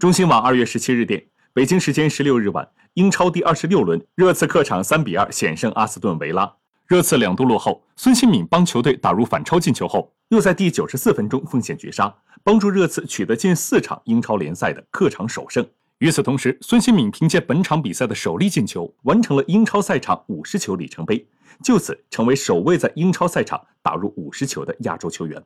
中新网二月十七日电，北京时间十六日晚，英超第二十六轮，热刺客场三比二险胜阿斯顿维拉。热刺两度落后，孙兴敏帮球队打入反超进球后，又在第九十四分钟奉献绝杀，帮助热刺取得近四场英超联赛的客场首胜。与此同时，孙兴敏凭借本场比赛的首粒进球，完成了英超赛场五十球里程碑，就此成为首位在英超赛场打入五十球的亚洲球员。